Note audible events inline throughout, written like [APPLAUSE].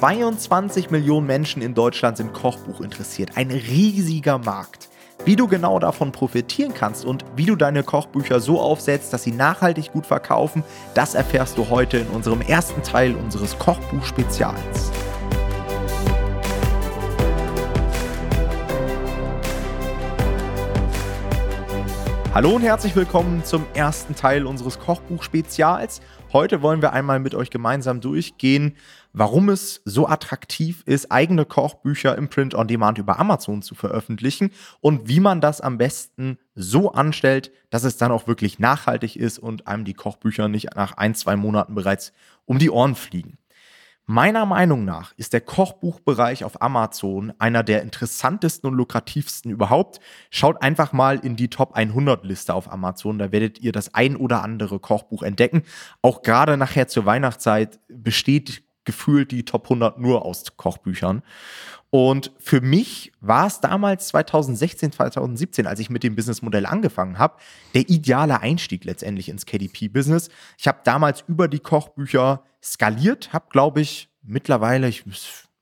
22 Millionen Menschen in Deutschland sind Kochbuch interessiert. Ein riesiger Markt. Wie du genau davon profitieren kannst und wie du deine Kochbücher so aufsetzt, dass sie nachhaltig gut verkaufen, das erfährst du heute in unserem ersten Teil unseres Kochbuch-Spezials. Hallo und herzlich willkommen zum ersten Teil unseres Kochbuch-Spezials. Heute wollen wir einmal mit euch gemeinsam durchgehen, warum es so attraktiv ist, eigene Kochbücher im Print on Demand über Amazon zu veröffentlichen und wie man das am besten so anstellt, dass es dann auch wirklich nachhaltig ist und einem die Kochbücher nicht nach ein, zwei Monaten bereits um die Ohren fliegen. Meiner Meinung nach ist der Kochbuchbereich auf Amazon einer der interessantesten und lukrativsten überhaupt. Schaut einfach mal in die Top 100 Liste auf Amazon, da werdet ihr das ein oder andere Kochbuch entdecken. Auch gerade nachher zur Weihnachtszeit besteht gefühlt die Top 100 nur aus Kochbüchern. Und für mich war es damals 2016, 2017, als ich mit dem Businessmodell angefangen habe, der ideale Einstieg letztendlich ins KDP-Business. Ich habe damals über die Kochbücher skaliert, habe, glaube ich, mittlerweile, ich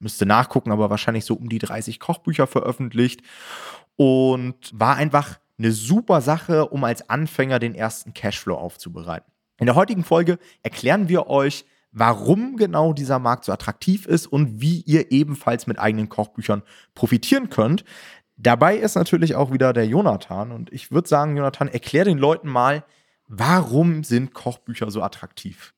müsste nachgucken, aber wahrscheinlich so um die 30 Kochbücher veröffentlicht und war einfach eine super Sache, um als Anfänger den ersten Cashflow aufzubereiten. In der heutigen Folge erklären wir euch, warum genau dieser Markt so attraktiv ist und wie ihr ebenfalls mit eigenen Kochbüchern profitieren könnt. Dabei ist natürlich auch wieder der Jonathan und ich würde sagen, Jonathan, erklär den Leuten mal, warum sind Kochbücher so attraktiv?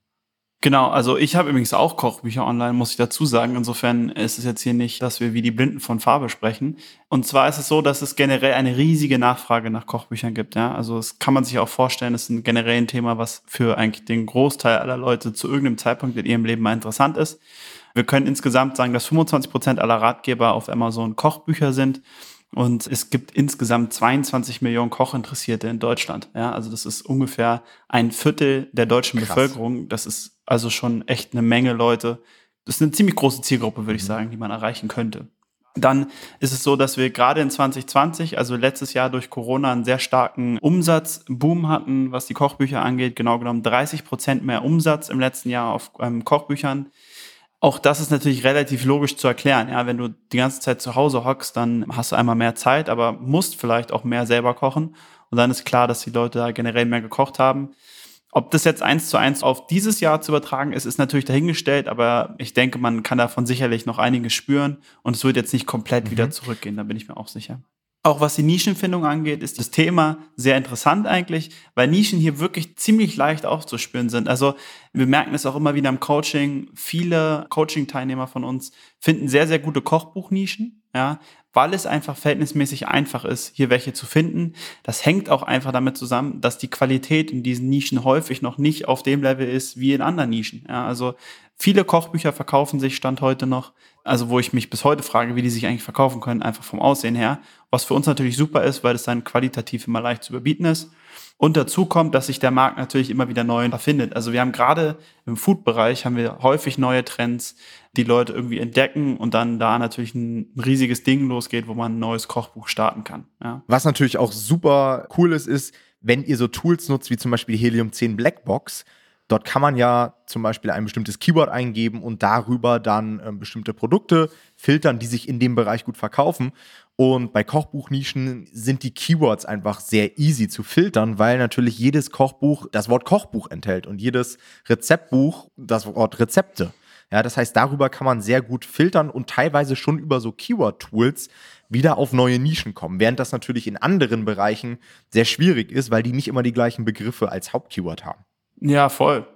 Genau, also ich habe übrigens auch Kochbücher online, muss ich dazu sagen. Insofern ist es jetzt hier nicht, dass wir wie die Blinden von Farbe sprechen. Und zwar ist es so, dass es generell eine riesige Nachfrage nach Kochbüchern gibt. Ja? Also das kann man sich auch vorstellen, das ist ein generell ein Thema, was für eigentlich den Großteil aller Leute zu irgendeinem Zeitpunkt in ihrem Leben mal interessant ist. Wir können insgesamt sagen, dass 25 Prozent aller Ratgeber auf Amazon Kochbücher sind. Und es gibt insgesamt 22 Millionen Kochinteressierte in Deutschland. Ja, also das ist ungefähr ein Viertel der deutschen Krass. Bevölkerung. Das ist also schon echt eine Menge Leute. Das ist eine ziemlich große Zielgruppe, würde ich mhm. sagen, die man erreichen könnte. Dann ist es so, dass wir gerade in 2020, also letztes Jahr durch Corona, einen sehr starken Umsatzboom hatten, was die Kochbücher angeht. Genau genommen 30 Prozent mehr Umsatz im letzten Jahr auf ähm, Kochbüchern. Auch das ist natürlich relativ logisch zu erklären. Ja, wenn du die ganze Zeit zu Hause hockst, dann hast du einmal mehr Zeit, aber musst vielleicht auch mehr selber kochen. Und dann ist klar, dass die Leute da generell mehr gekocht haben. Ob das jetzt eins zu eins auf dieses Jahr zu übertragen ist, ist natürlich dahingestellt, aber ich denke, man kann davon sicherlich noch einiges spüren und es wird jetzt nicht komplett mhm. wieder zurückgehen, da bin ich mir auch sicher. Auch was die Nischenfindung angeht, ist das Thema sehr interessant eigentlich, weil Nischen hier wirklich ziemlich leicht aufzuspüren sind. Also wir merken es auch immer wieder im Coaching. Viele Coaching-Teilnehmer von uns finden sehr, sehr gute Kochbuchnischen, ja, weil es einfach verhältnismäßig einfach ist, hier welche zu finden. Das hängt auch einfach damit zusammen, dass die Qualität in diesen Nischen häufig noch nicht auf dem Level ist wie in anderen Nischen. Ja, also viele Kochbücher verkaufen sich Stand heute noch also wo ich mich bis heute frage, wie die sich eigentlich verkaufen können, einfach vom Aussehen her. Was für uns natürlich super ist, weil es dann qualitativ immer leicht zu überbieten ist. Und dazu kommt, dass sich der Markt natürlich immer wieder neu erfindet. Also wir haben gerade im Food-Bereich haben wir häufig neue Trends, die Leute irgendwie entdecken und dann da natürlich ein riesiges Ding losgeht, wo man ein neues Kochbuch starten kann. Ja. Was natürlich auch super cool ist, ist, wenn ihr so Tools nutzt, wie zum Beispiel Helium 10 Blackbox, Dort kann man ja zum Beispiel ein bestimmtes Keyword eingeben und darüber dann äh, bestimmte Produkte filtern, die sich in dem Bereich gut verkaufen. Und bei Kochbuchnischen sind die Keywords einfach sehr easy zu filtern, weil natürlich jedes Kochbuch das Wort Kochbuch enthält und jedes Rezeptbuch das Wort Rezepte. Ja, das heißt, darüber kann man sehr gut filtern und teilweise schon über so Keyword-Tools wieder auf neue Nischen kommen. Während das natürlich in anderen Bereichen sehr schwierig ist, weil die nicht immer die gleichen Begriffe als Hauptkeyword haben. Ja, voll.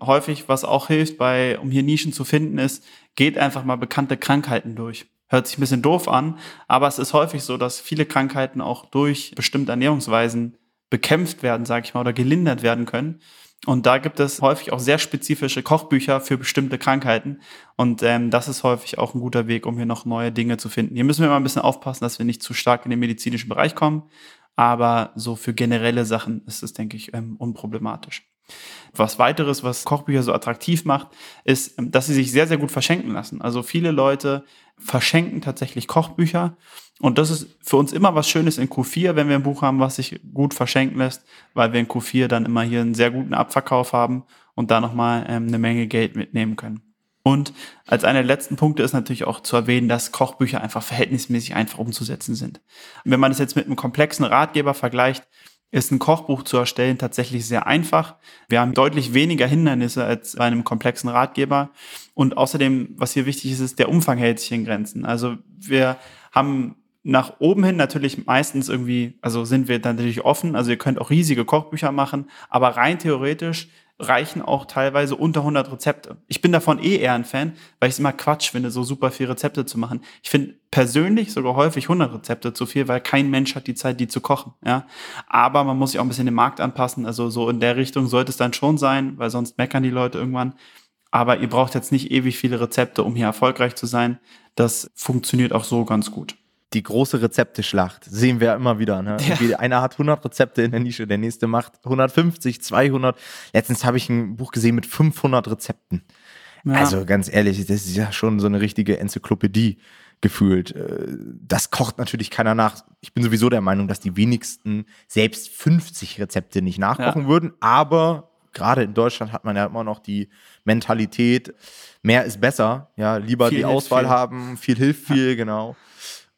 Häufig, was auch hilft, bei, um hier Nischen zu finden, ist, geht einfach mal bekannte Krankheiten durch. Hört sich ein bisschen doof an, aber es ist häufig so, dass viele Krankheiten auch durch bestimmte Ernährungsweisen bekämpft werden, sage ich mal, oder gelindert werden können. Und da gibt es häufig auch sehr spezifische Kochbücher für bestimmte Krankheiten. Und ähm, das ist häufig auch ein guter Weg, um hier noch neue Dinge zu finden. Hier müssen wir mal ein bisschen aufpassen, dass wir nicht zu stark in den medizinischen Bereich kommen. Aber so für generelle Sachen ist es, denke ich, ähm, unproblematisch. Was weiteres, was Kochbücher so attraktiv macht, ist, dass sie sich sehr, sehr gut verschenken lassen. Also viele Leute verschenken tatsächlich Kochbücher. Und das ist für uns immer was Schönes in Q4, wenn wir ein Buch haben, was sich gut verschenken lässt, weil wir in Q4 dann immer hier einen sehr guten Abverkauf haben und da nochmal ähm, eine Menge Geld mitnehmen können. Und als einer der letzten Punkte ist natürlich auch zu erwähnen, dass Kochbücher einfach verhältnismäßig einfach umzusetzen sind. Wenn man das jetzt mit einem komplexen Ratgeber vergleicht, ist ein Kochbuch zu erstellen tatsächlich sehr einfach. Wir haben deutlich weniger Hindernisse als bei einem komplexen Ratgeber. Und außerdem, was hier wichtig ist, ist, der Umfang hält sich in Grenzen. Also wir haben nach oben hin natürlich meistens irgendwie, also sind wir dann natürlich offen. Also ihr könnt auch riesige Kochbücher machen, aber rein theoretisch reichen auch teilweise unter 100 Rezepte. Ich bin davon eh eher ein Fan, weil ich es immer Quatsch finde, so super viel Rezepte zu machen. Ich finde persönlich sogar häufig 100 Rezepte zu viel, weil kein Mensch hat die Zeit, die zu kochen. Ja, aber man muss sich auch ein bisschen den Markt anpassen. Also so in der Richtung sollte es dann schon sein, weil sonst meckern die Leute irgendwann. Aber ihr braucht jetzt nicht ewig viele Rezepte, um hier erfolgreich zu sein. Das funktioniert auch so ganz gut die große Rezepteschlacht sehen wir immer wieder. Ne? Ja. Einer hat 100 Rezepte in der Nische, der nächste macht 150, 200. Letztens habe ich ein Buch gesehen mit 500 Rezepten. Ja. Also ganz ehrlich, das ist ja schon so eine richtige Enzyklopädie gefühlt. Äh, das kocht natürlich keiner nach. Ich bin sowieso der Meinung, dass die wenigsten selbst 50 Rezepte nicht nachkochen ja. würden, aber gerade in Deutschland hat man ja immer noch die Mentalität, mehr ist besser, ja, lieber viel die Auswahl viel. haben, viel hilft viel, ja. genau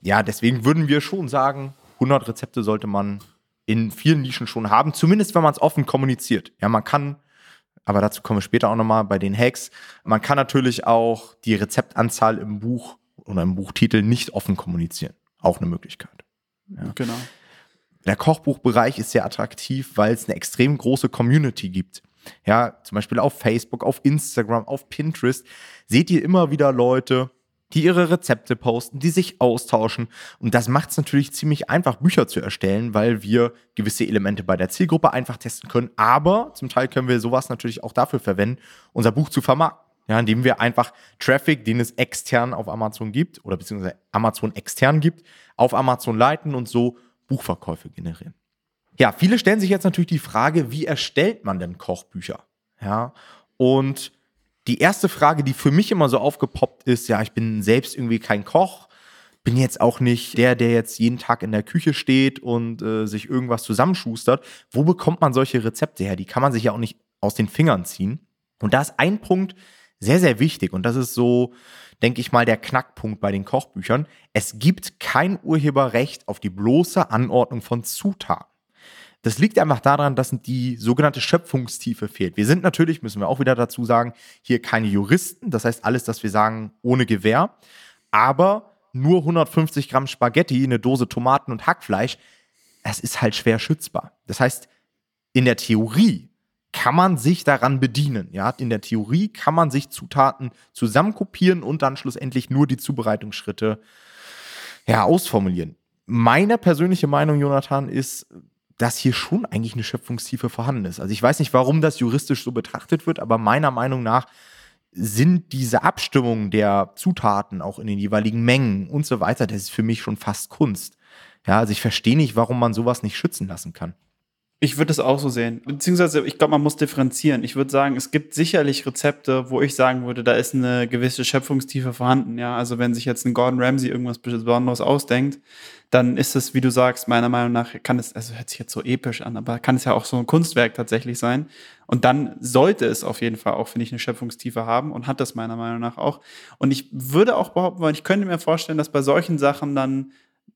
ja, deswegen würden wir schon sagen, 100 Rezepte sollte man in vielen Nischen schon haben, zumindest wenn man es offen kommuniziert. Ja, man kann, aber dazu kommen wir später auch nochmal bei den Hacks, man kann natürlich auch die Rezeptanzahl im Buch oder im Buchtitel nicht offen kommunizieren. Auch eine Möglichkeit. Ja. Genau. Der Kochbuchbereich ist sehr attraktiv, weil es eine extrem große Community gibt. Ja, zum Beispiel auf Facebook, auf Instagram, auf Pinterest seht ihr immer wieder Leute, die ihre Rezepte posten, die sich austauschen. Und das macht es natürlich ziemlich einfach, Bücher zu erstellen, weil wir gewisse Elemente bei der Zielgruppe einfach testen können. Aber zum Teil können wir sowas natürlich auch dafür verwenden, unser Buch zu vermarkten. Ja, indem wir einfach Traffic, den es extern auf Amazon gibt oder beziehungsweise Amazon extern gibt, auf Amazon leiten und so Buchverkäufe generieren. Ja, viele stellen sich jetzt natürlich die Frage, wie erstellt man denn Kochbücher? Ja, und die erste Frage, die für mich immer so aufgepoppt ist, ja, ich bin selbst irgendwie kein Koch, bin jetzt auch nicht der, der jetzt jeden Tag in der Küche steht und äh, sich irgendwas zusammenschustert. Wo bekommt man solche Rezepte her? Die kann man sich ja auch nicht aus den Fingern ziehen. Und da ist ein Punkt sehr, sehr wichtig und das ist so, denke ich mal, der Knackpunkt bei den Kochbüchern. Es gibt kein Urheberrecht auf die bloße Anordnung von Zutaten. Das liegt einfach daran, dass die sogenannte Schöpfungstiefe fehlt. Wir sind natürlich, müssen wir auch wieder dazu sagen, hier keine Juristen. Das heißt, alles, das wir sagen, ohne Gewehr. Aber nur 150 Gramm Spaghetti, eine Dose Tomaten und Hackfleisch, das ist halt schwer schützbar. Das heißt, in der Theorie kann man sich daran bedienen. Ja, in der Theorie kann man sich Zutaten zusammenkopieren und dann schlussendlich nur die Zubereitungsschritte ja, ausformulieren. Meine persönliche Meinung, Jonathan, ist, dass hier schon eigentlich eine Schöpfungstiefe vorhanden ist. Also ich weiß nicht, warum das juristisch so betrachtet wird, aber meiner Meinung nach sind diese Abstimmungen der Zutaten auch in den jeweiligen Mengen und so weiter, das ist für mich schon fast Kunst. Ja, also ich verstehe nicht, warum man sowas nicht schützen lassen kann. Ich würde es auch so sehen. Beziehungsweise, ich glaube, man muss differenzieren. Ich würde sagen, es gibt sicherlich Rezepte, wo ich sagen würde, da ist eine gewisse Schöpfungstiefe vorhanden. Ja, also wenn sich jetzt ein Gordon Ramsay irgendwas Besonderes ausdenkt, dann ist es, wie du sagst, meiner Meinung nach kann es, also hört sich jetzt so episch an, aber kann es ja auch so ein Kunstwerk tatsächlich sein. Und dann sollte es auf jeden Fall auch, finde ich, eine Schöpfungstiefe haben und hat das meiner Meinung nach auch. Und ich würde auch behaupten, weil ich könnte mir vorstellen, dass bei solchen Sachen dann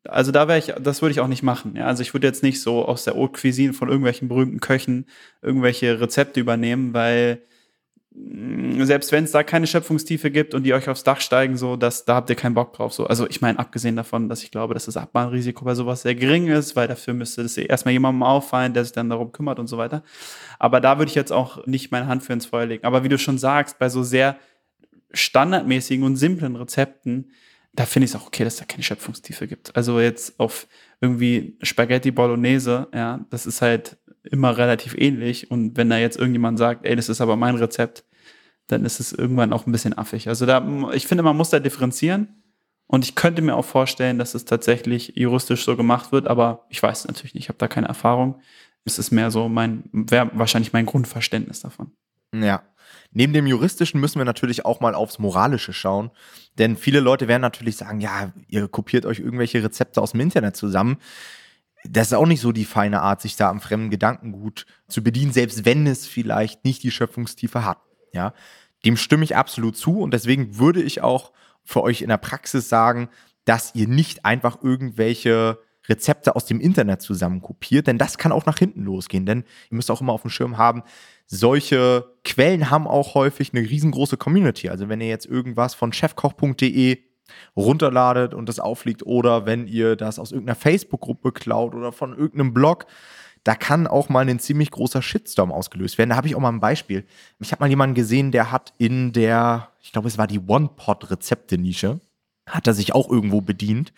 also da wäre ich, das würde ich auch nicht machen. Ja? Also ich würde jetzt nicht so aus der Haute Cuisine von irgendwelchen berühmten Köchen irgendwelche Rezepte übernehmen, weil selbst wenn es da keine Schöpfungstiefe gibt und die euch aufs Dach steigen, so, das, da habt ihr keinen Bock drauf. So. Also ich meine, abgesehen davon, dass ich glaube, dass das Abmahnrisiko bei sowas sehr gering ist, weil dafür müsste das erstmal jemandem auffallen, der sich dann darum kümmert und so weiter. Aber da würde ich jetzt auch nicht meine Hand für ins Feuer legen. Aber wie du schon sagst, bei so sehr standardmäßigen und simplen Rezepten, da finde ich es auch okay, dass da keine Schöpfungstiefe gibt. Also jetzt auf irgendwie Spaghetti Bolognese, ja, das ist halt immer relativ ähnlich. Und wenn da jetzt irgendjemand sagt, ey, das ist aber mein Rezept, dann ist es irgendwann auch ein bisschen affig. Also da, ich finde, man muss da differenzieren. Und ich könnte mir auch vorstellen, dass es tatsächlich juristisch so gemacht wird, aber ich weiß natürlich nicht, ich habe da keine Erfahrung. Es ist mehr so mein, wäre wahrscheinlich mein Grundverständnis davon. Ja. Neben dem Juristischen müssen wir natürlich auch mal aufs Moralische schauen. Denn viele Leute werden natürlich sagen, ja, ihr kopiert euch irgendwelche Rezepte aus dem Internet zusammen. Das ist auch nicht so die feine Art, sich da am fremden Gedankengut zu bedienen, selbst wenn es vielleicht nicht die Schöpfungstiefe hat. Ja, Dem stimme ich absolut zu und deswegen würde ich auch für euch in der Praxis sagen, dass ihr nicht einfach irgendwelche Rezepte aus dem Internet zusammen kopiert, denn das kann auch nach hinten losgehen. Denn ihr müsst auch immer auf dem Schirm haben, solche Quellen haben auch häufig eine riesengroße Community. Also wenn ihr jetzt irgendwas von chefkoch.de runterladet und das aufliegt oder wenn ihr das aus irgendeiner Facebook-Gruppe klaut oder von irgendeinem Blog, da kann auch mal ein ziemlich großer Shitstorm ausgelöst werden. Da habe ich auch mal ein Beispiel. Ich habe mal jemanden gesehen, der hat in der, ich glaube, es war die One-Pot-Rezepte-Nische, hat er sich auch irgendwo bedient.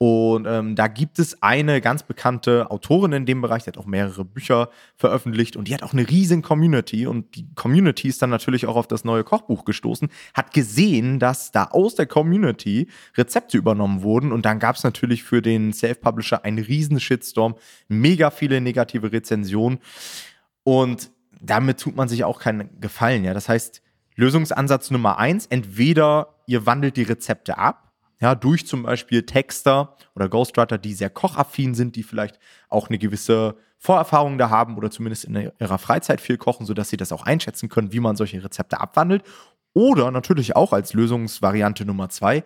Und ähm, da gibt es eine ganz bekannte Autorin in dem Bereich, die hat auch mehrere Bücher veröffentlicht und die hat auch eine riesen Community. Und die Community ist dann natürlich auch auf das neue Kochbuch gestoßen, hat gesehen, dass da aus der Community Rezepte übernommen wurden. Und dann gab es natürlich für den Self-Publisher einen riesen Shitstorm, mega viele negative Rezensionen. Und damit tut man sich auch keinen Gefallen. Ja, das heißt, Lösungsansatz Nummer eins, entweder ihr wandelt die Rezepte ab ja, durch zum Beispiel Texter oder Ghostwriter, die sehr kochaffin sind, die vielleicht auch eine gewisse Vorerfahrung da haben oder zumindest in ihrer Freizeit viel kochen, sodass sie das auch einschätzen können, wie man solche Rezepte abwandelt. Oder natürlich auch als Lösungsvariante Nummer zwei,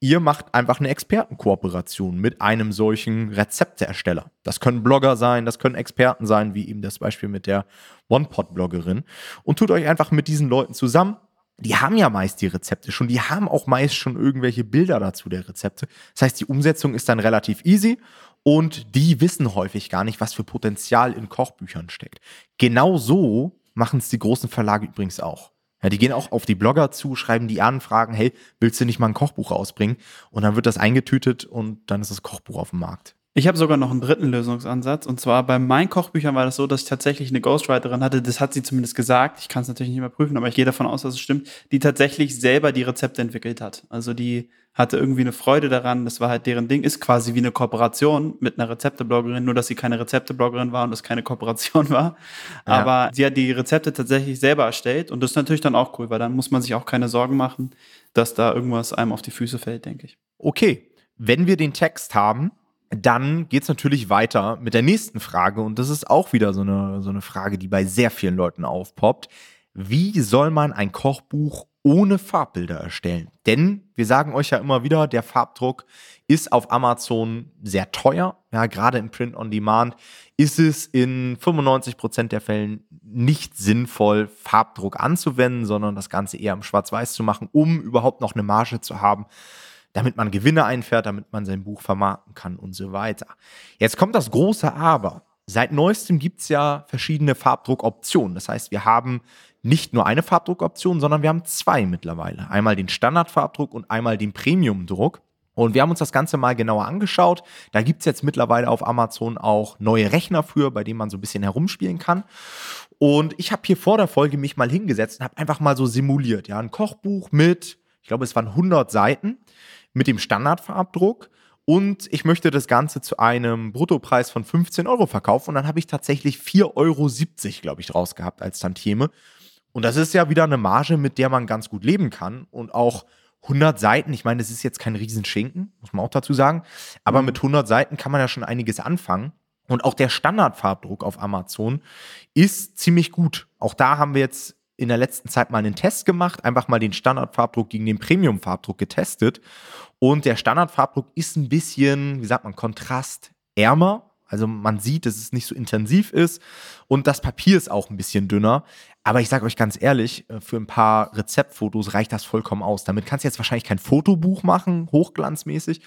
ihr macht einfach eine Expertenkooperation mit einem solchen Rezepteersteller. Das können Blogger sein, das können Experten sein, wie eben das Beispiel mit der OnePot-Bloggerin. Und tut euch einfach mit diesen Leuten zusammen, die haben ja meist die Rezepte schon, die haben auch meist schon irgendwelche Bilder dazu der Rezepte. Das heißt, die Umsetzung ist dann relativ easy und die wissen häufig gar nicht, was für Potenzial in Kochbüchern steckt. Genau so machen es die großen Verlage übrigens auch. Ja, die gehen auch auf die Blogger zu, schreiben die an, fragen, hey, willst du nicht mal ein Kochbuch rausbringen? Und dann wird das eingetütet und dann ist das Kochbuch auf dem Markt. Ich habe sogar noch einen dritten Lösungsansatz. Und zwar bei meinen Kochbüchern war das so, dass ich tatsächlich eine Ghostwriterin hatte, das hat sie zumindest gesagt, ich kann es natürlich nicht mehr prüfen, aber ich gehe davon aus, dass es stimmt, die tatsächlich selber die Rezepte entwickelt hat. Also die hatte irgendwie eine Freude daran, das war halt deren Ding, ist quasi wie eine Kooperation mit einer Rezeptebloggerin, nur dass sie keine Rezeptebloggerin war und das keine Kooperation war. Ja. Aber sie hat die Rezepte tatsächlich selber erstellt und das ist natürlich dann auch cool, weil dann muss man sich auch keine Sorgen machen, dass da irgendwas einem auf die Füße fällt, denke ich. Okay, wenn wir den Text haben, dann geht es natürlich weiter mit der nächsten Frage und das ist auch wieder so eine, so eine Frage, die bei sehr vielen Leuten aufpoppt. Wie soll man ein Kochbuch ohne Farbbilder erstellen? Denn wir sagen euch ja immer wieder, der Farbdruck ist auf Amazon sehr teuer. Ja, gerade im Print on Demand ist es in 95% der Fällen nicht sinnvoll, Farbdruck anzuwenden, sondern das Ganze eher im Schwarz-Weiß zu machen, um überhaupt noch eine Marge zu haben damit man Gewinne einfährt, damit man sein Buch vermarkten kann und so weiter. Jetzt kommt das große Aber. Seit neuestem gibt es ja verschiedene Farbdruckoptionen. Das heißt, wir haben nicht nur eine Farbdruckoption, sondern wir haben zwei mittlerweile. Einmal den Standardfarbdruck und einmal den Premiumdruck. Und wir haben uns das Ganze mal genauer angeschaut. Da gibt es jetzt mittlerweile auf Amazon auch neue Rechner für, bei denen man so ein bisschen herumspielen kann. Und ich habe hier vor der Folge mich mal hingesetzt und habe einfach mal so simuliert. Ja, ein Kochbuch mit, ich glaube, es waren 100 Seiten mit dem Standardfarbdruck und ich möchte das Ganze zu einem Bruttopreis von 15 Euro verkaufen und dann habe ich tatsächlich 4,70 Euro, glaube ich, draus gehabt als Tantieme. Und das ist ja wieder eine Marge, mit der man ganz gut leben kann und auch 100 Seiten, ich meine, das ist jetzt kein Riesenschinken, muss man auch dazu sagen, aber mhm. mit 100 Seiten kann man ja schon einiges anfangen. Und auch der Standardfarbdruck auf Amazon ist ziemlich gut. Auch da haben wir jetzt in der letzten Zeit mal einen Test gemacht, einfach mal den Standardfarbdruck gegen den Premium-Farbdruck getestet. Und der Standardfarbdruck ist ein bisschen, wie sagt man, kontrastärmer. Also man sieht, dass es nicht so intensiv ist und das Papier ist auch ein bisschen dünner. Aber ich sage euch ganz ehrlich, äh, für ein paar Rezeptfotos reicht das vollkommen aus. Damit kannst du jetzt wahrscheinlich kein Fotobuch machen, hochglanzmäßig,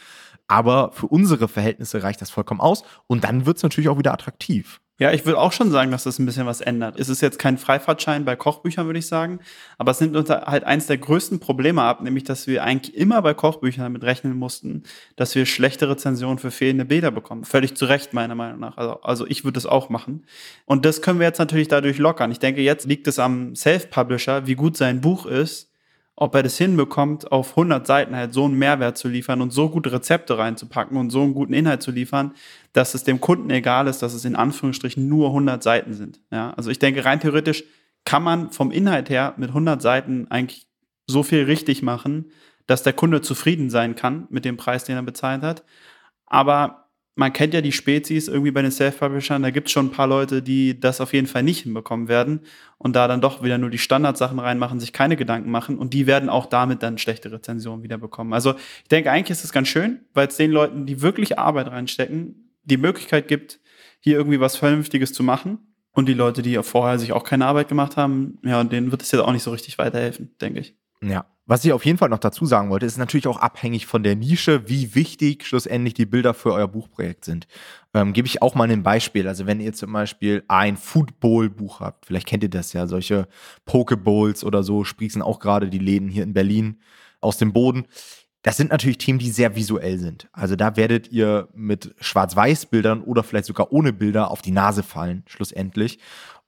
aber für unsere Verhältnisse reicht das vollkommen aus und dann wird es natürlich auch wieder attraktiv. Ja, ich würde auch schon sagen, dass das ein bisschen was ändert. Es ist jetzt kein Freifahrtschein bei Kochbüchern, würde ich sagen, aber es nimmt uns halt eins der größten Probleme ab, nämlich, dass wir eigentlich immer bei Kochbüchern damit rechnen mussten, dass wir schlechte Rezensionen für fehlende Bilder bekommen. Völlig zu Recht, meiner Meinung nach. Also, also ich würde das auch machen. Und das können wir jetzt natürlich dadurch lockern. Ich denke, jetzt liegt es am Self-Publisher, wie gut sein Buch ist, ob er das hinbekommt, auf 100 Seiten halt so einen Mehrwert zu liefern und so gute Rezepte reinzupacken und so einen guten Inhalt zu liefern, dass es dem Kunden egal ist, dass es in Anführungsstrichen nur 100 Seiten sind. Ja, also ich denke, rein theoretisch kann man vom Inhalt her mit 100 Seiten eigentlich so viel richtig machen, dass der Kunde zufrieden sein kann mit dem Preis, den er bezahlt hat. Aber man kennt ja die Spezies irgendwie bei den Self-Publishern, da gibt es schon ein paar Leute, die das auf jeden Fall nicht hinbekommen werden und da dann doch wieder nur die Standardsachen reinmachen, sich keine Gedanken machen und die werden auch damit dann schlechte Rezensionen wieder bekommen. Also ich denke, eigentlich ist es ganz schön, weil es den Leuten, die wirklich Arbeit reinstecken, die Möglichkeit gibt, hier irgendwie was Vernünftiges zu machen. Und die Leute, die vorher sich auch keine Arbeit gemacht haben, ja, denen wird es jetzt auch nicht so richtig weiterhelfen, denke ich. Ja, was ich auf jeden Fall noch dazu sagen wollte, ist natürlich auch abhängig von der Nische, wie wichtig schlussendlich die Bilder für euer Buchprojekt sind. Ähm, Gebe ich auch mal ein Beispiel. Also wenn ihr zum Beispiel ein Football-Buch habt, vielleicht kennt ihr das ja, solche Pokeballs oder so, sprießen auch gerade die Läden hier in Berlin aus dem Boden. Das sind natürlich Themen, die sehr visuell sind. Also da werdet ihr mit Schwarz-Weiß-Bildern oder vielleicht sogar ohne Bilder auf die Nase fallen, schlussendlich.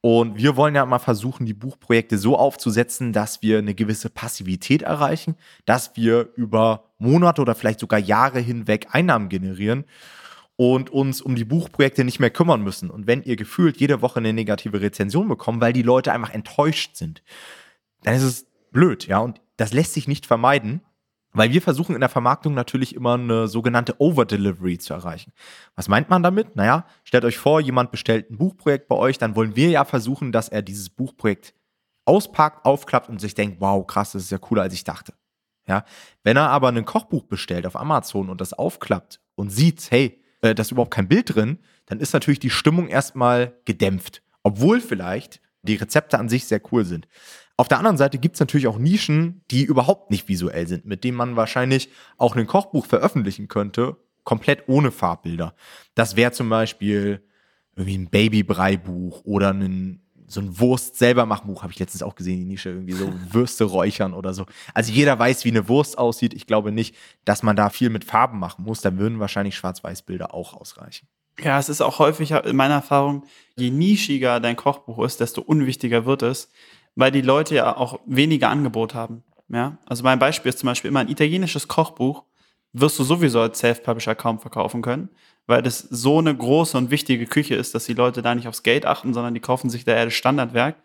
Und wir wollen ja mal versuchen, die Buchprojekte so aufzusetzen, dass wir eine gewisse Passivität erreichen, dass wir über Monate oder vielleicht sogar Jahre hinweg Einnahmen generieren und uns um die Buchprojekte nicht mehr kümmern müssen. Und wenn ihr gefühlt jede Woche eine negative Rezension bekommt, weil die Leute einfach enttäuscht sind, dann ist es blöd, ja. Und das lässt sich nicht vermeiden. Weil wir versuchen in der Vermarktung natürlich immer eine sogenannte Over-Delivery zu erreichen. Was meint man damit? Naja, stellt euch vor, jemand bestellt ein Buchprojekt bei euch, dann wollen wir ja versuchen, dass er dieses Buchprojekt auspackt, aufklappt und sich denkt, wow, krass, das ist ja cooler, als ich dachte. Ja, wenn er aber ein Kochbuch bestellt auf Amazon und das aufklappt und sieht, hey, äh, da ist überhaupt kein Bild drin, dann ist natürlich die Stimmung erstmal gedämpft. Obwohl vielleicht die Rezepte an sich sehr cool sind. Auf der anderen Seite gibt es natürlich auch Nischen, die überhaupt nicht visuell sind, mit denen man wahrscheinlich auch ein Kochbuch veröffentlichen könnte, komplett ohne Farbbilder. Das wäre zum Beispiel irgendwie ein Babybrei-Buch oder ein, so ein Wurst-selber-Machbuch, habe ich letztens auch gesehen, die Nische, irgendwie so [LAUGHS] Würste räuchern oder so. Also jeder weiß, wie eine Wurst aussieht. Ich glaube nicht, dass man da viel mit Farben machen muss. Da würden wahrscheinlich Schwarz-Weiß-Bilder auch ausreichen. Ja, es ist auch häufig in meiner Erfahrung, je nischiger dein Kochbuch ist, desto unwichtiger wird es weil die Leute ja auch weniger Angebot haben. Ja? Also mein Beispiel ist zum Beispiel immer ein italienisches Kochbuch wirst du sowieso als Self-Publisher kaum verkaufen können, weil das so eine große und wichtige Küche ist, dass die Leute da nicht aufs Geld achten, sondern die kaufen sich da eher das Standardwerk.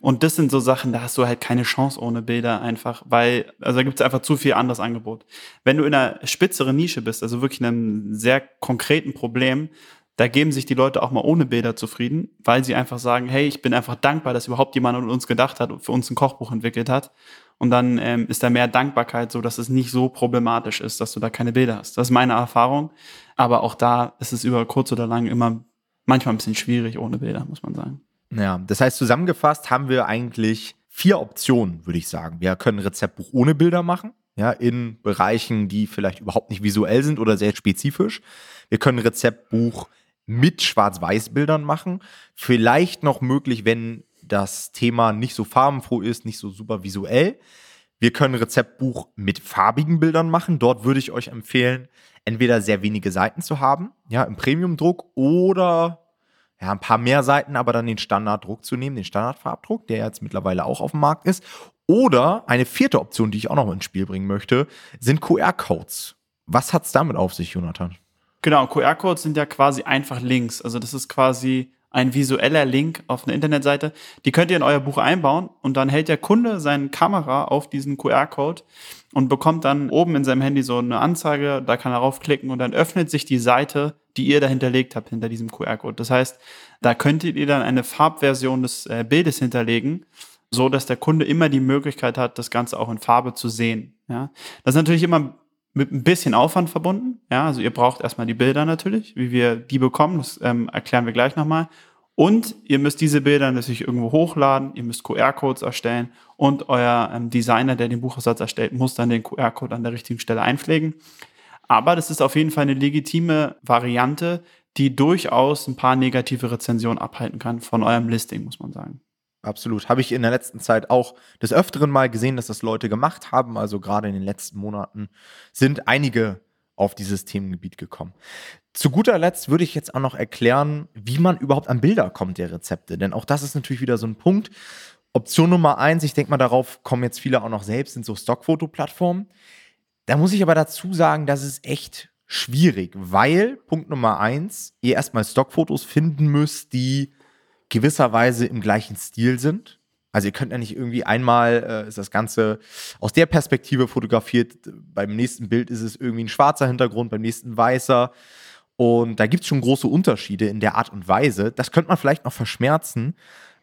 Und das sind so Sachen, da hast du halt keine Chance ohne Bilder einfach, weil, also da gibt es einfach zu viel anderes Angebot. Wenn du in einer spitzeren Nische bist, also wirklich in einem sehr konkreten Problem, da geben sich die Leute auch mal ohne Bilder zufrieden, weil sie einfach sagen, hey, ich bin einfach dankbar, dass überhaupt jemand an uns gedacht hat und für uns ein Kochbuch entwickelt hat. Und dann ähm, ist da mehr Dankbarkeit so, dass es nicht so problematisch ist, dass du da keine Bilder hast. Das ist meine Erfahrung. Aber auch da ist es über kurz oder lang immer manchmal ein bisschen schwierig ohne Bilder, muss man sagen. Ja, das heißt, zusammengefasst haben wir eigentlich vier Optionen, würde ich sagen. Wir können ein Rezeptbuch ohne Bilder machen, ja, in Bereichen, die vielleicht überhaupt nicht visuell sind oder sehr spezifisch. Wir können ein Rezeptbuch mit Schwarz-Weiß-Bildern machen. Vielleicht noch möglich, wenn das Thema nicht so farbenfroh ist, nicht so super visuell. Wir können Rezeptbuch mit farbigen Bildern machen. Dort würde ich euch empfehlen, entweder sehr wenige Seiten zu haben, ja, im Premium-Druck oder ja, ein paar mehr Seiten, aber dann den Standarddruck zu nehmen, den Standardfarbdruck, der jetzt mittlerweile auch auf dem Markt ist. Oder eine vierte Option, die ich auch noch ins Spiel bringen möchte, sind QR-Codes. Was hat es damit auf sich, Jonathan? Genau, QR-Codes sind ja quasi einfach Links. Also das ist quasi ein visueller Link auf einer Internetseite. Die könnt ihr in euer Buch einbauen und dann hält der Kunde seine Kamera auf diesen QR-Code und bekommt dann oben in seinem Handy so eine Anzeige, da kann er raufklicken und dann öffnet sich die Seite, die ihr da hinterlegt habt hinter diesem QR-Code. Das heißt, da könntet ihr dann eine Farbversion des äh, Bildes hinterlegen, so dass der Kunde immer die Möglichkeit hat, das Ganze auch in Farbe zu sehen. Ja, das ist natürlich immer mit ein bisschen Aufwand verbunden. Ja, also ihr braucht erstmal die Bilder natürlich, wie wir die bekommen, das ähm, erklären wir gleich nochmal. Und ihr müsst diese Bilder natürlich irgendwo hochladen, ihr müsst QR-Codes erstellen und euer ähm, Designer, der den Buchaussatz erstellt, muss dann den QR-Code an der richtigen Stelle einpflegen. Aber das ist auf jeden Fall eine legitime Variante, die durchaus ein paar negative Rezensionen abhalten kann von eurem Listing, muss man sagen. Absolut. Habe ich in der letzten Zeit auch des Öfteren mal gesehen, dass das Leute gemacht haben. Also gerade in den letzten Monaten sind einige auf dieses Themengebiet gekommen. Zu guter Letzt würde ich jetzt auch noch erklären, wie man überhaupt an Bilder kommt der Rezepte. Denn auch das ist natürlich wieder so ein Punkt. Option Nummer eins, ich denke mal, darauf kommen jetzt viele auch noch selbst, sind so Stockfotoplattformen. Da muss ich aber dazu sagen, das ist echt schwierig, weil Punkt Nummer eins, ihr erstmal Stockfotos finden müsst, die gewisserweise im gleichen Stil sind. Also ihr könnt ja nicht irgendwie einmal äh, ist das Ganze aus der Perspektive fotografiert, beim nächsten Bild ist es irgendwie ein schwarzer Hintergrund, beim nächsten weißer. Und da gibt es schon große Unterschiede in der Art und Weise. Das könnte man vielleicht noch verschmerzen.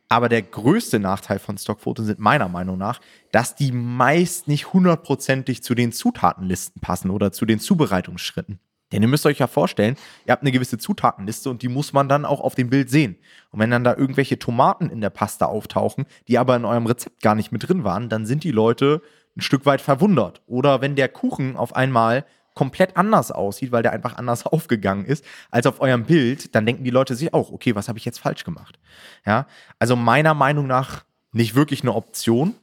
Aber der größte Nachteil von Stockfotos sind meiner Meinung nach, dass die meist nicht hundertprozentig zu den Zutatenlisten passen oder zu den Zubereitungsschritten. Denn ihr müsst euch ja vorstellen, ihr habt eine gewisse Zutatenliste und die muss man dann auch auf dem Bild sehen. Und wenn dann da irgendwelche Tomaten in der Pasta auftauchen, die aber in eurem Rezept gar nicht mit drin waren, dann sind die Leute ein Stück weit verwundert. Oder wenn der Kuchen auf einmal komplett anders aussieht, weil der einfach anders [LAUGHS] aufgegangen ist als auf eurem Bild, dann denken die Leute sich auch, okay, was habe ich jetzt falsch gemacht? Ja, also meiner Meinung nach nicht wirklich eine Option.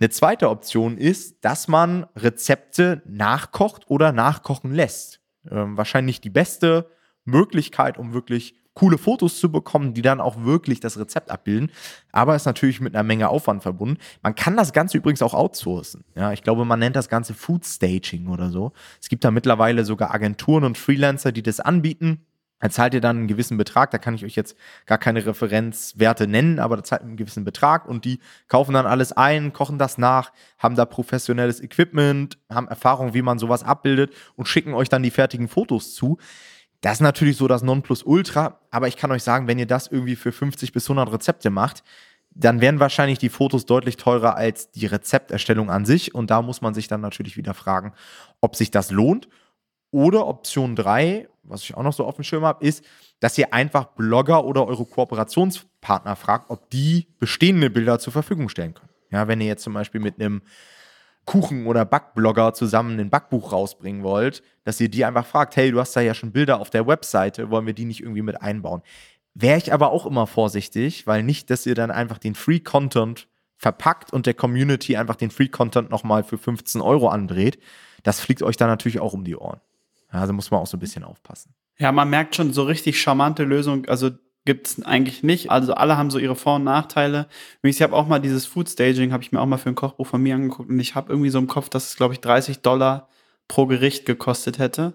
Eine zweite Option ist, dass man Rezepte nachkocht oder nachkochen lässt. Ähm, wahrscheinlich die beste Möglichkeit, um wirklich coole Fotos zu bekommen, die dann auch wirklich das Rezept abbilden. Aber ist natürlich mit einer Menge Aufwand verbunden. Man kann das Ganze übrigens auch outsourcen. Ja, ich glaube, man nennt das Ganze Food Staging oder so. Es gibt da mittlerweile sogar Agenturen und Freelancer, die das anbieten. Da zahlt ihr dann einen gewissen Betrag, da kann ich euch jetzt gar keine Referenzwerte nennen, aber da zahlt einen gewissen Betrag und die kaufen dann alles ein, kochen das nach, haben da professionelles Equipment, haben Erfahrung, wie man sowas abbildet und schicken euch dann die fertigen Fotos zu. Das ist natürlich so das Nonplusultra, aber ich kann euch sagen, wenn ihr das irgendwie für 50 bis 100 Rezepte macht, dann wären wahrscheinlich die Fotos deutlich teurer als die Rezepterstellung an sich und da muss man sich dann natürlich wieder fragen, ob sich das lohnt. Oder Option 3, was ich auch noch so auf dem Schirm habe, ist, dass ihr einfach Blogger oder eure Kooperationspartner fragt, ob die bestehende Bilder zur Verfügung stellen können. Ja, wenn ihr jetzt zum Beispiel mit einem Kuchen- oder Backblogger zusammen ein Backbuch rausbringen wollt, dass ihr die einfach fragt, hey, du hast da ja schon Bilder auf der Webseite, wollen wir die nicht irgendwie mit einbauen? Wäre ich aber auch immer vorsichtig, weil nicht, dass ihr dann einfach den Free Content verpackt und der Community einfach den Free Content nochmal für 15 Euro andreht. Das fliegt euch dann natürlich auch um die Ohren. Ja, also muss man auch so ein bisschen aufpassen. Ja, man merkt schon so richtig charmante Lösung. Also gibt es eigentlich nicht. Also alle haben so ihre Vor- und Nachteile. Ich habe auch mal dieses Food Staging, habe ich mir auch mal für ein Kochbuch von mir angeguckt und ich habe irgendwie so im Kopf, dass es, glaube ich, 30 Dollar pro Gericht gekostet hätte.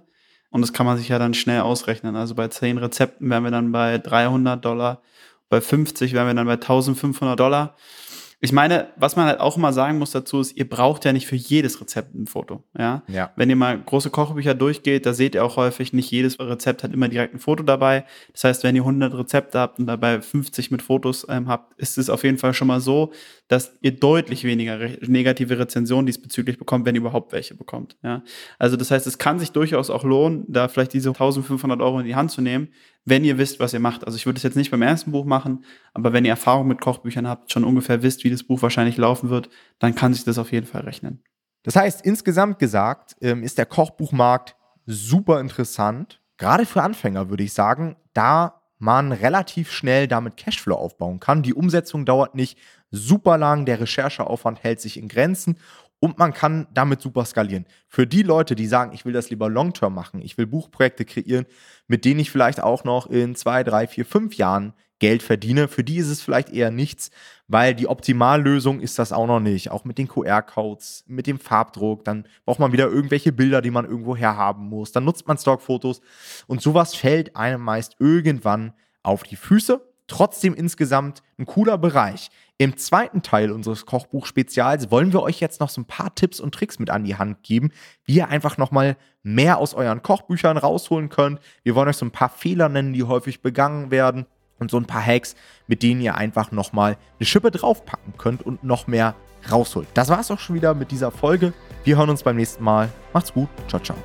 Und das kann man sich ja dann schnell ausrechnen. Also bei 10 Rezepten wären wir dann bei 300 Dollar, bei 50 wären wir dann bei 1500 Dollar. Ich meine, was man halt auch immer sagen muss dazu ist, ihr braucht ja nicht für jedes Rezept ein Foto. Ja? ja. Wenn ihr mal große Kochbücher durchgeht, da seht ihr auch häufig, nicht jedes Rezept hat immer direkt ein Foto dabei. Das heißt, wenn ihr 100 Rezepte habt und dabei 50 mit Fotos ähm, habt, ist es auf jeden Fall schon mal so, dass ihr deutlich weniger re negative Rezensionen diesbezüglich bekommt, wenn ihr überhaupt welche bekommt. Ja? Also das heißt, es kann sich durchaus auch lohnen, da vielleicht diese 1500 Euro in die Hand zu nehmen, wenn ihr wisst, was ihr macht. Also ich würde es jetzt nicht beim ersten Buch machen, aber wenn ihr Erfahrung mit Kochbüchern habt, schon ungefähr wisst, wie das Buch wahrscheinlich laufen wird, dann kann sich das auf jeden Fall rechnen. Das heißt, insgesamt gesagt, ähm, ist der Kochbuchmarkt super interessant. Gerade für Anfänger würde ich sagen, da man relativ schnell damit Cashflow aufbauen kann. Die Umsetzung dauert nicht super lang, der Rechercheaufwand hält sich in Grenzen und man kann damit super skalieren. Für die Leute, die sagen, ich will das lieber long-term machen, ich will Buchprojekte kreieren, mit denen ich vielleicht auch noch in zwei, drei, vier, fünf Jahren Geld verdiene, für die ist es vielleicht eher nichts, weil die Optimallösung ist das auch noch nicht. Auch mit den QR-Codes, mit dem Farbdruck, dann braucht man wieder irgendwelche Bilder, die man irgendwo herhaben muss. Dann nutzt man Stockfotos und sowas fällt einem meist irgendwann auf die Füße. Trotzdem insgesamt ein cooler Bereich. Im zweiten Teil unseres Kochbuch-Spezials wollen wir euch jetzt noch so ein paar Tipps und Tricks mit an die Hand geben, wie ihr einfach nochmal mehr aus euren Kochbüchern rausholen könnt. Wir wollen euch so ein paar Fehler nennen, die häufig begangen werden und so ein paar Hacks, mit denen ihr einfach nochmal eine Schippe draufpacken könnt und noch mehr rausholt. Das war's auch schon wieder mit dieser Folge. Wir hören uns beim nächsten Mal. Macht's gut. Ciao, ciao.